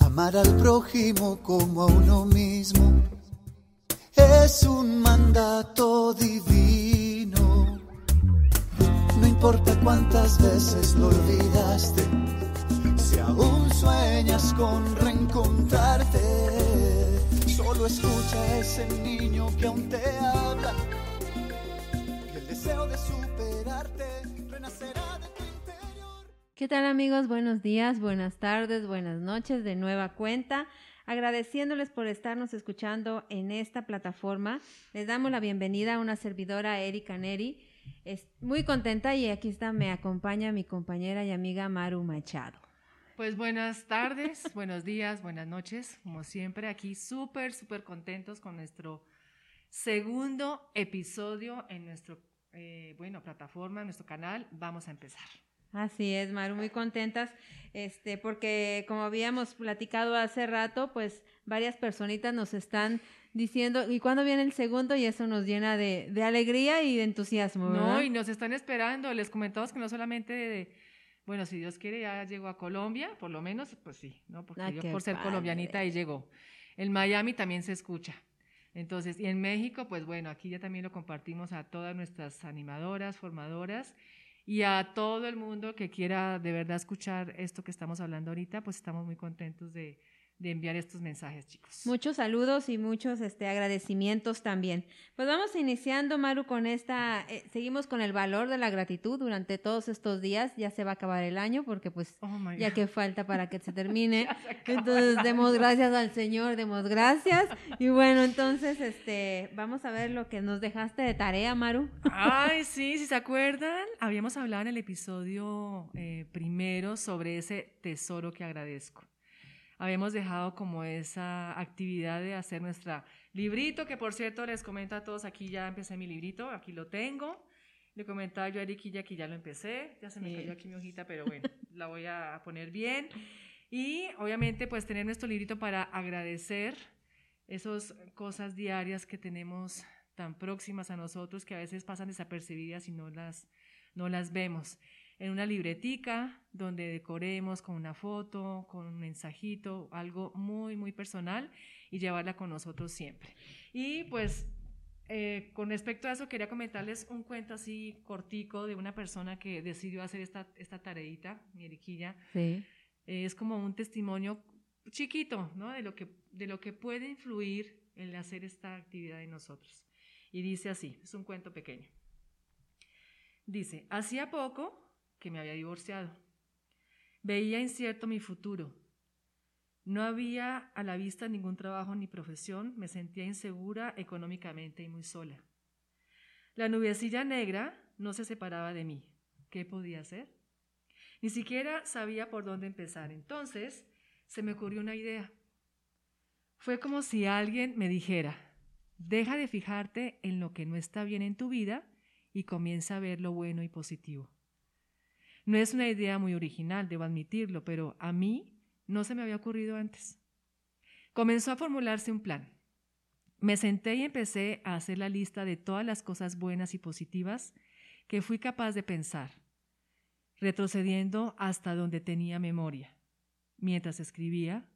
Amar al prójimo como a uno mismo es un mandato divino. No importa cuántas veces lo olvidaste, si aún sueñas con reencontrarte, solo escucha a ese niño que aún te habla. Y el deseo de superarte ¿Qué tal amigos? Buenos días, buenas tardes, buenas noches de nueva cuenta. Agradeciéndoles por estarnos escuchando en esta plataforma, les damos la bienvenida a una servidora Erika Neri. Es muy contenta y aquí está, me acompaña mi compañera y amiga Maru Machado. Pues buenas tardes, buenos días, buenas noches, como siempre, aquí súper, súper contentos con nuestro segundo episodio en nuestro, eh, bueno, plataforma, en nuestro canal. Vamos a empezar. Así es, Maru, muy contentas, este, porque como habíamos platicado hace rato, pues varias personitas nos están diciendo, ¿y cuándo viene el segundo? Y eso nos llena de, de alegría y de entusiasmo, ¿verdad? No, y nos están esperando. Les comentamos que no solamente de, bueno, si Dios quiere, ya llegó a Colombia, por lo menos, pues sí, ¿no? Porque Ah, yo por ser padre. colombianita ahí llegó. En Miami también se escucha. Entonces, y en México, pues bueno, aquí ya también lo compartimos a todas nuestras animadoras, formadoras y a todo el mundo que quiera de verdad escuchar esto que estamos hablando ahorita, pues estamos muy contentos de, de enviar estos mensajes, chicos. Muchos saludos y muchos este, agradecimientos también. Pues vamos iniciando, Maru, con esta, eh, seguimos con el valor de la gratitud durante todos estos días. Ya se va a acabar el año porque pues Oh ya que falta para que se termine. Se Entonces demos gracias al Señor, demos gracias. Y bueno, entonces este, vamos a ver lo que nos dejaste de tarea, Maru. Ay, sí, si se acuerdan, habíamos hablado en el episodio eh, primero sobre ese tesoro que agradezco. Habíamos dejado como esa actividad de hacer nuestra librito, que por cierto les comento a todos, aquí ya empecé mi librito, aquí lo tengo. Le comentaba yo a Eriquilla que ya lo empecé, ya se me Sí. cayó aquí mi hojita, pero bueno, la voy a poner bien. Y obviamente pues tener nuestro librito para agradecer esas cosas diarias que tenemos tan próximas a nosotros que a veces pasan desapercibidas y no las, no las vemos. En una libretica donde decoremos con una foto, con un mensajito, algo muy, muy personal y llevarla con nosotros siempre. Y pues eh, con respecto a eso quería comentarles un cuento así cortico de una persona que decidió hacer esta, esta tareita, mi Eriquilla. Sí. Eh, es como un testimonio chiquito, ¿no? De lo que, de lo que puede influir el hacer esta actividad en nosotros. Y dice así, es un cuento pequeño. Dice, hacía poco que me había divorciado. Veía incierto mi futuro. No había a la vista ningún trabajo ni profesión, me sentía insegura económicamente y muy sola. La nubecilla negra no se separaba de mí. ¿Qué podía hacer? Ni siquiera sabía por dónde empezar. Entonces se me ocurrió una idea. Fue como si alguien me dijera, deja de fijarte en lo que no está bien en tu vida y comienza a ver lo bueno y positivo. No es una idea muy original, debo admitirlo, pero a mí no se me había ocurrido antes. Comenzó a formularse un plan. Me senté y empecé a hacer la lista de todas las cosas buenas y positivas que fui capaz de pensar retrocediendo hasta donde tenía memoria. Mientras escribía,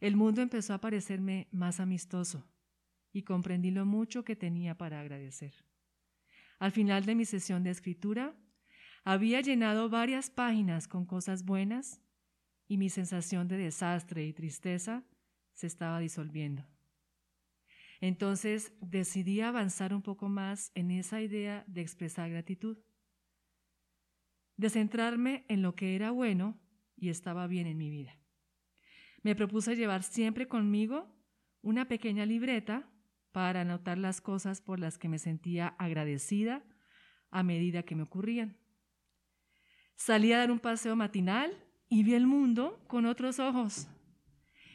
el mundo empezó a parecerme más amistoso y comprendí lo mucho que tenía para agradecer. Al final de mi sesión de escritura, había llenado varias páginas con cosas buenas y mi sensación de desastre y tristeza se estaba disolviendo. Entonces decidí avanzar un poco más en esa idea de expresar gratitud de centrarme en lo que era bueno y estaba bien en mi vida. Me propuse llevar siempre conmigo una pequeña libreta para anotar las cosas por las que me sentía agradecida a medida que me ocurrían. Salí a dar un paseo matinal y vi el mundo con otros ojos.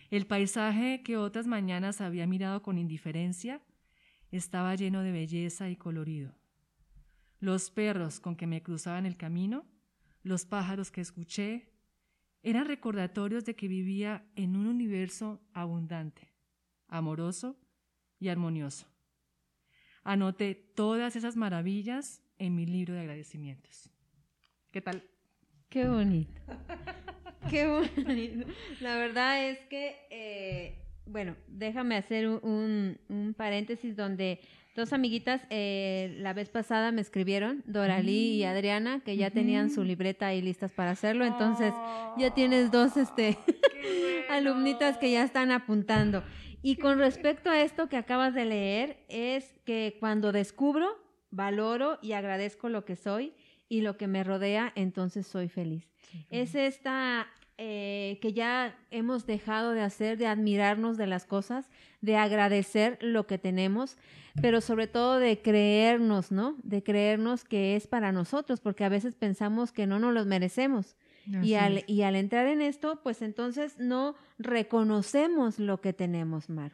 El paisaje que otras mañanas había mirado con indiferencia estaba lleno de belleza y colorido. Los perros con que me cruzaban el camino, los pájaros que escuché, eran recordatorios de que vivía en un universo abundante, amoroso y armonioso. Anoté todas esas maravillas en mi libro de agradecimientos. ¿Qué tal? Qué bonito. Qué bonito. La verdad es que, eh, bueno, déjame hacer un, un, paréntesis donde dos amiguitas eh, la vez pasada me escribieron, Doralí y mm. Adriana, que ya tenían su libreta ahí listas para hacerlo. Entonces, ya tienes dos este, alumnitas que ya están apuntando. Y con respecto a esto que acabas de leer, es que cuando descubro, valoro y agradezco lo que soy y lo que me rodea, entonces soy feliz. Es esta eh, que ya hemos dejado de hacer, de admirarnos de las cosas, de agradecer lo que tenemos, pero sobre todo de creernos, ¿no? De creernos que es para nosotros, porque a veces pensamos que no nos los merecemos. Y al, y al, entrar en esto, pues entonces no reconocemos lo que tenemos, Mar.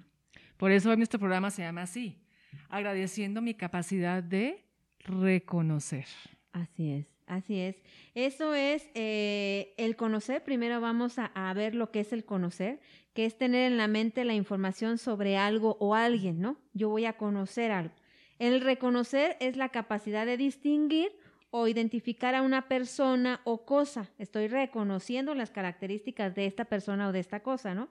Por eso nuestro programa se llama así, agradeciendo mi capacidad de reconocer. Así es, así es. Eso es eh, el conocer. Primero vamos a, a, ver lo que es el conocer, que es tener en la mente la información sobre algo o alguien, ¿no? Yo voy a conocer algo. El reconocer es la capacidad de distinguir o identificar a una persona o cosa. Estoy reconociendo las características de esta persona o de esta cosa, ¿no?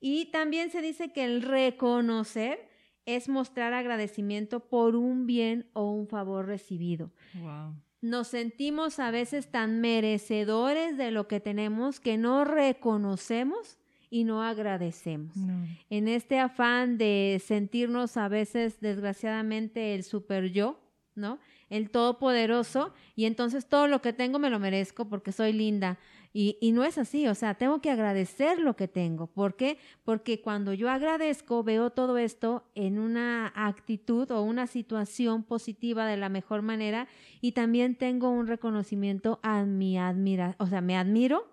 Y también se dice que el reconocer es mostrar agradecimiento por un bien o un favor recibido. Nos sentimos a veces tan merecedores de lo que tenemos que no reconocemos y no agradecemos. En este afán de sentirnos a veces, desgraciadamente, el super yo, ¿no? El todopoderoso, y entonces todo lo que tengo me lo merezco porque soy linda. Y, y, no es así, o sea, tengo que agradecer lo que tengo. ¿Por qué? Porque cuando yo agradezco, veo todo esto en una actitud o una situación positiva de la mejor manera y también tengo un reconocimiento a mi admira, o sea, me admiro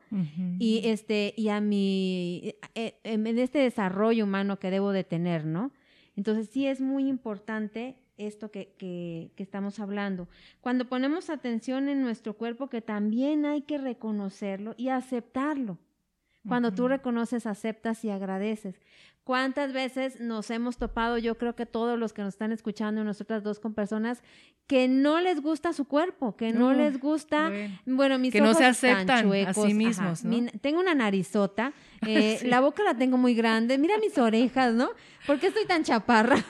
y este y a mi eh, en este desarrollo humano que debo de tener, ¿no? Entonces sí es muy importante esto que, que, estamos hablando. Cuando ponemos atención en nuestro cuerpo, que también hay que reconocerlo y aceptarlo. Cuando tú reconoces, aceptas y agradeces. ¿Cuántas veces nos hemos topado, yo creo que todos los que nos están escuchando, nosotras dos con personas que no les gusta su cuerpo, que no les gusta, bueno, mis que ojos no se aceptan a sí mismos, tengo una narizota, eh, la boca la tengo muy grande, mira mis orejas, ¿no? ¿Por qué estoy tan chaparra?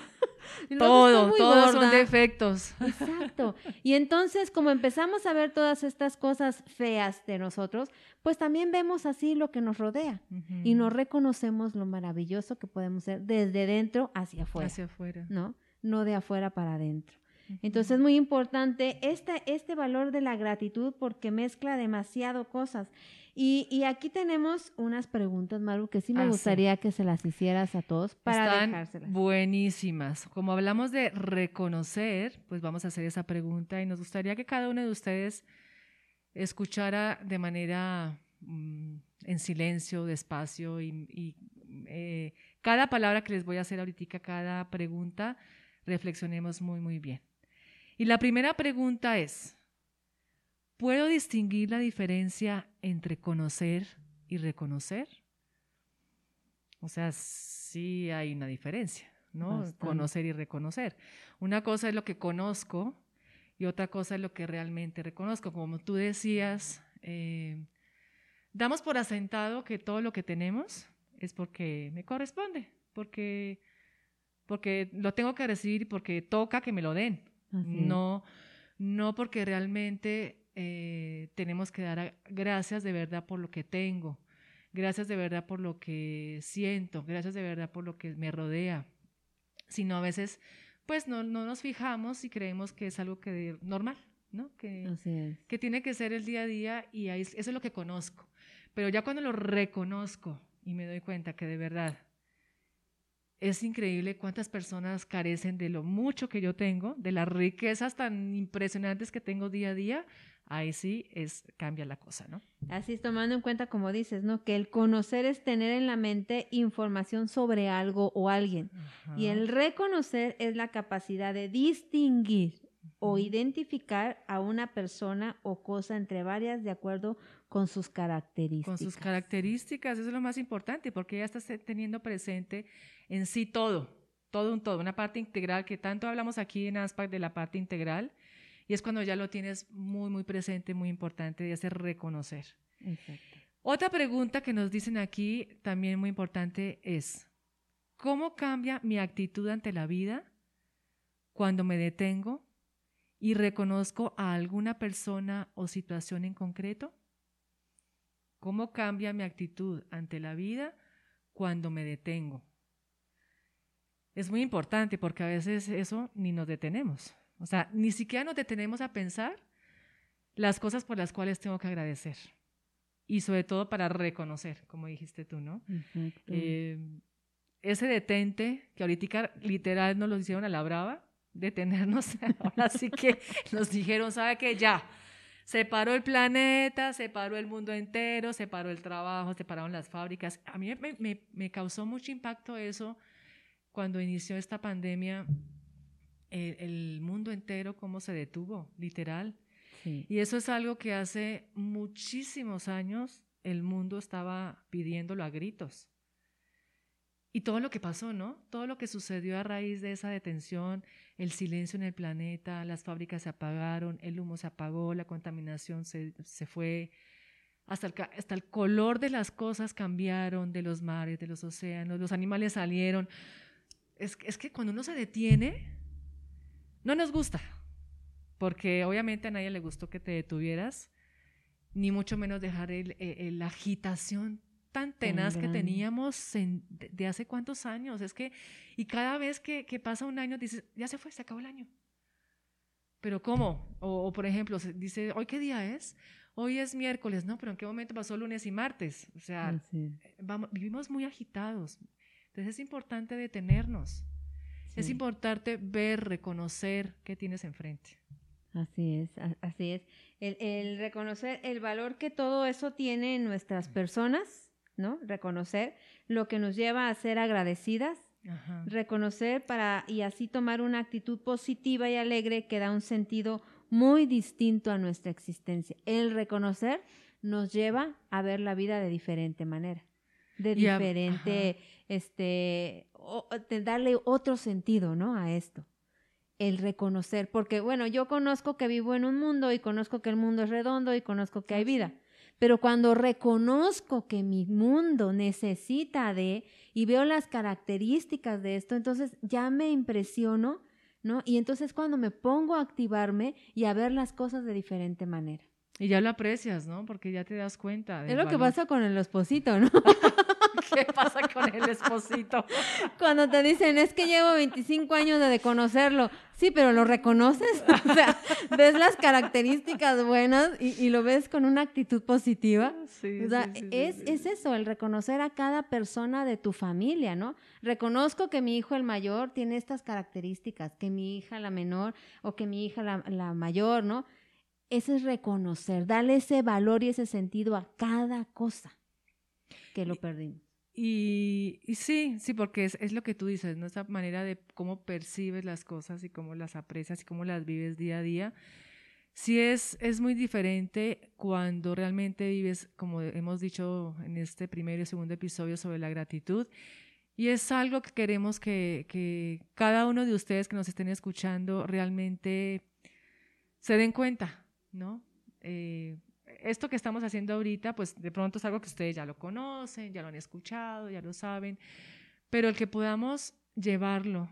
Todo, todos son defectos. Exacto. Y entonces, como empezamos a ver todas estas cosas feas de nosotros, pues también vemos así lo que nos rodea y no reconocemos lo maravilloso que podemos ser desde dentro hacia afuera. Hacia afuera. ¿No? No de afuera para adentro. Entonces es muy importante este, este valor de la gratitud porque mezcla demasiado cosas. Y, aquí tenemos unas preguntas, Maru, que sí me ah, gustaría que se las hicieras a todos para Están dejárselas. Buenísimas. Como hablamos de reconocer, pues vamos a hacer esa pregunta y nos gustaría que cada uno de ustedes escuchara de manera mm, en silencio, despacio y, eh, cada palabra que les voy a hacer ahorita, cada pregunta, reflexionemos muy, muy bien. Y la primera pregunta es, ¿Puedo distinguir la diferencia entre conocer y reconocer? O sea, sí hay una diferencia, ¿no? Conocer y reconocer. Una cosa es lo que conozco y otra cosa es lo que realmente reconozco. Como tú decías, eh, damos por asentado que todo lo que tenemos es porque me corresponde, porque, porque lo tengo que recibir y porque toca que me lo den. No, no porque realmente eh, tenemos que dar gracias de verdad por lo que tengo, gracias de verdad por lo que siento, gracias de verdad por lo que me rodea, sino a veces pues no, no nos fijamos y creemos que es algo que normal, ¿no? Que, que tiene que ser el día a día y ahí, eso es lo que conozco. Pero ya cuando lo reconozco y me doy cuenta que de verdad es increíble cuántas personas carecen de lo mucho que yo tengo, de las riquezas tan impresionantes que tengo día a día, ahí sí es, cambia la cosa, ¿no? Así es, tomando en cuenta, como dices, ¿no? Que el conocer es tener en la mente información sobre algo o alguien. Y el reconocer es la capacidad de distinguir o identificar a una persona o cosa entre varias de acuerdo con sus características. Con sus características, eso es lo más importante, porque ya estás teniendo presente en sí todo, todo un todo, una parte integral que tanto hablamos aquí en ASPAC de la parte integral, y es cuando ya lo tienes muy, muy presente, muy importante de hacer reconocer. Otra pregunta que nos dicen aquí, también muy importante, es, ¿cómo cambia mi actitud ante la vida cuando me detengo y reconozco a alguna persona o situación en concreto? ¿Cómo cambia mi actitud ante la vida cuando me detengo? Es muy importante porque a veces eso ni nos detenemos. O sea, ni siquiera nos detenemos a pensar las cosas por las cuales tengo que agradecer. Y sobre todo para reconocer, como dijiste tú, ¿no? Eh, ese detente, que ahorita literal nos lo hicieron a la brava, detenernos, ahora sí que nos dijeron, ¿sabe qué? Ya, se paró el planeta, se paró el mundo entero, se paró el trabajo, se pararon las fábricas. A mí me, causó mucho impacto eso cuando inició esta pandemia, el, mundo entero, cómo se detuvo, literal. Y eso es algo que hace muchísimos años el mundo estaba pidiéndolo a gritos. Y todo lo que pasó, ¿no? Todo lo que sucedió a raíz de esa detención, el silencio en el planeta, las fábricas se apagaron, el humo se apagó, la contaminación se, fue, hasta el, hasta el color de las cosas cambiaron, de los mares, de los océanos, los animales salieron. Es, es que cuando uno se detiene, no nos gusta, porque obviamente a nadie le gustó que te detuvieras, ni mucho menos dejar el, la agitación tan tenaz que teníamos de, hace cuántos años. Es que, y cada vez que, pasa un año, dices, ya se fue, se acabó el año. Pero ¿cómo? O, por ejemplo, se dice, ¿hoy qué día es? Hoy es miércoles, ¿no? Pero ¿en qué momento pasó lunes y martes? O sea, vamos, vivimos muy agitados. Entonces es importante detenernos. Es importante ver, reconocer qué tienes enfrente. Así es, así es. El, el, reconocer el valor que todo eso tiene en nuestras personas ¿no? Reconocer lo que nos lleva a ser agradecidas, reconocer para y así tomar una actitud positiva y alegre que da un sentido muy distinto a nuestra existencia. El reconocer nos lleva a ver la vida de diferente manera, de diferente, este, darle otro sentido, ¿no? A esto. El reconocer, porque bueno, yo conozco que vivo en un mundo y conozco que el mundo es redondo y conozco que hay vida pero cuando reconozco que mi mundo necesita de y veo las características de esto, entonces ya me impresiono, ¿no? Y entonces cuando me pongo a activarme y a ver las cosas de diferente manera. Y ya lo aprecias, ¿no? Porque ya te das cuenta. Es lo que pasa con el esposito, ¿no? ¿Qué pasa con el esposito? Cuando te dicen, es que llevo 25 años de conocerlo. Sí, pero lo reconoces. O sea, ves las características buenas y, lo ves con una actitud positiva. Sí, o sea, es, es eso, el reconocer a cada persona de tu familia, ¿no? Reconozco que mi hijo el mayor tiene estas características, que mi hija la menor o que mi hija la, la mayor, ¿no? Ese es reconocer, darle ese valor y ese sentido a cada cosa que lo perdimos. Y, sí, sí, porque es, lo que tú dices, ¿no? Esa manera de cómo percibes las cosas y cómo las aprecias y cómo las vives día a día. Sí es, es muy diferente cuando realmente vives, como hemos dicho en este primer y segundo episodio sobre la gratitud, y es algo que queremos que, cada uno de ustedes que nos estén escuchando realmente se den cuenta, ¿no? Eh, esto que estamos haciendo ahorita, pues de pronto es algo que ustedes ya lo conocen, ya lo han escuchado, ya lo saben, pero el que podamos llevarlo,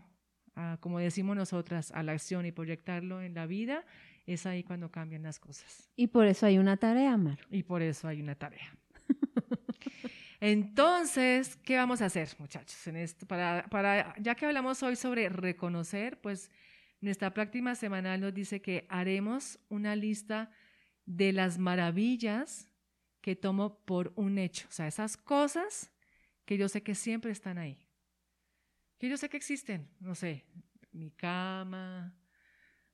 a, como decimos nosotras, a la acción y proyectarlo en la vida, es ahí cuando cambian las cosas. Y por eso hay una tarea, Mar. Y por eso hay una tarea. Entonces, ¿qué vamos a hacer, muchachos? En esto, para, para, ya que hablamos hoy sobre reconocer, pues nuestra práctica semanal nos dice que haremos una lista de las maravillas que tomo por un hecho. O sea, esas cosas que yo sé que siempre están ahí. Que yo sé que existen. No sé, mi cama.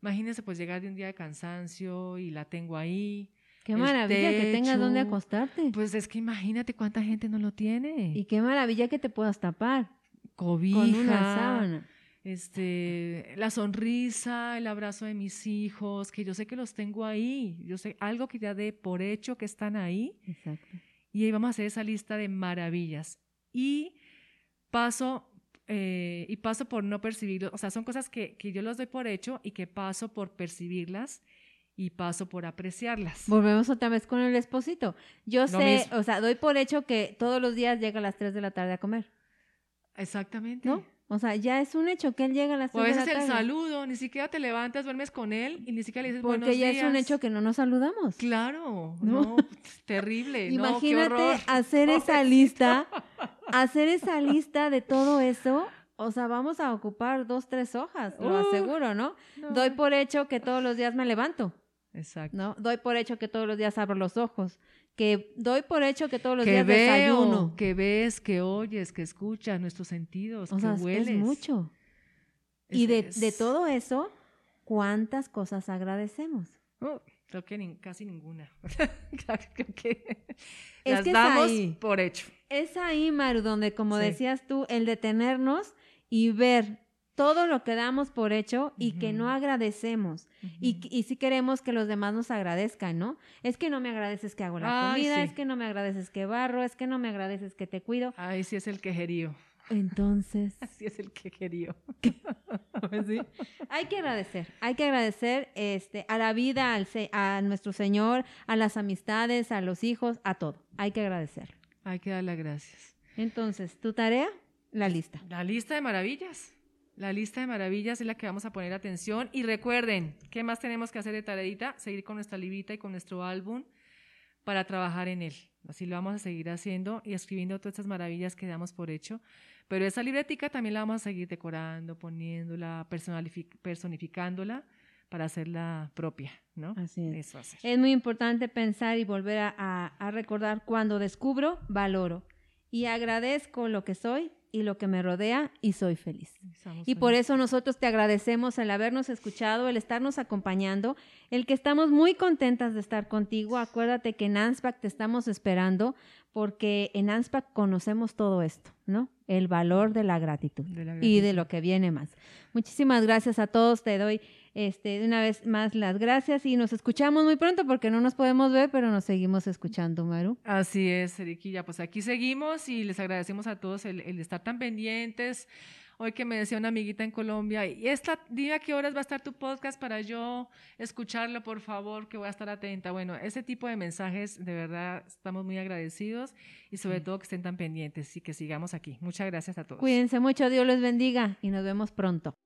Imagínense pues llegar de un día de cansancio y la tengo ahí. Qué maravilla que tengas donde acostarte. Pues es que imagínate cuánta gente no lo tiene. Y qué maravilla que te puedas tapar. Cobija. Con una sábana este, la sonrisa, el abrazo de mis hijos, que yo sé que los tengo ahí, yo sé algo que ya de por hecho que están ahí. Exacto. Y ahí vamos a hacer esa lista de maravillas. Y paso, eh, y paso por no percibirlo, o sea, son cosas que, que yo los doy por hecho y que paso por percibirlas y paso por apreciarlas. Volvemos otra vez con el esposito. Yo Lo sé, mismo. o sea, doy por hecho que todos los días llega a las 3 de la tarde a comer, Exactamente. ¿no? O sea, ya es un hecho que él llega a las O a 3 de veces la el tarde. saludo, ni siquiera te levantas, duermes con él y ni siquiera le dices Porque buenos ya días. es un hecho que no nos saludamos. Claro, ¿No? no, terrible, no, qué Imagínate hacer esa lista, hacer esa lista de todo eso. O sea, vamos a ocupar dos, tres hojas, lo Uh, aseguro, ¿no? No. Doy por hecho que todos los días me levanto, Exacto. ¿no? Doy por hecho que todos los días abro los ojos, que doy por hecho que todos los que días veo, desayuno. que ves, que oyes, que escuchas nuestros sentidos, O que sea, hueles. es mucho. Es- Y de, es- de todo eso, ¿cuántas cosas agradecemos? Uh, creo que casi ninguna. Claro, creo que Es las que damos ahí. por hecho. Es ahí, Maru, donde, como Sí. decías tú, el detenernos y ver todo lo que damos por hecho y que no agradecemos. y, si queremos que los demás nos agradezcan, ¿no? Es que no me agradeces que hago la Ay, comida, sí. es que no me agradeces que barro, es que no me agradeces que te cuido. Ay, sí es el quejerío. Entonces, Así es el quejerío. hay que agradecer, hay que agradecer este, a la vida, al se- a nuestro Señor, a las amistades, a los hijos, a todo. Hay que agradecer. Hay que dar las gracias. Entonces, tu tarea, la lista. La lista de maravillas. La lista de maravillas es la que vamos a poner atención. Y recuerden, ¿qué más tenemos que hacer de tareita? Seguir con nuestra librita y con nuestro álbum para trabajar en él. Así lo vamos a seguir haciendo y escribiendo todas estas maravillas que damos por hecho. Pero esa libretica también la vamos a seguir decorando, poniéndola, personificándola para hacerla propia, ¿no? Así es. Eso hacer. Es muy importante pensar y volver a, a- a recordar cuando descubro, valoro y agradezco lo que soy y lo que me rodea y soy feliz. Estamos Y por eso nosotros te agradecemos el habernos escuchado, el estarnos acompañando, el que estamos muy contentas de estar contigo. Acuérdate que en ANSPAC te estamos esperando porque en ANSPAC conocemos todo esto, ¿no? El valor de la gratitud De la y de lo que viene más. Muchísimas gracias a todos. Te doy este, de una vez más las gracias y nos escuchamos muy pronto porque no nos podemos ver, pero nos seguimos escuchando, Maru. Así es, Eriquilla. Pues aquí seguimos y les agradecemos a todos el, el estar tan pendientes. Hoy que me decía una amiguita en Colombia, y esta, dime a qué horas va a estar tu podcast para yo escucharlo, por favor, que voy a estar atenta. Bueno, ese tipo de mensajes, de verdad, estamos muy agradecidos y sobre todo que estén tan pendientes y que sigamos aquí. Muchas gracias a todos. Cuídense mucho, Dios les bendiga y nos vemos pronto.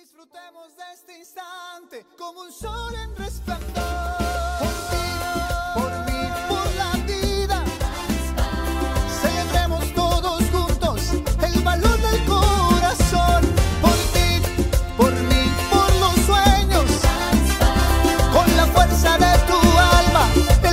Disfrutemos de este instante como un sol en resplandor.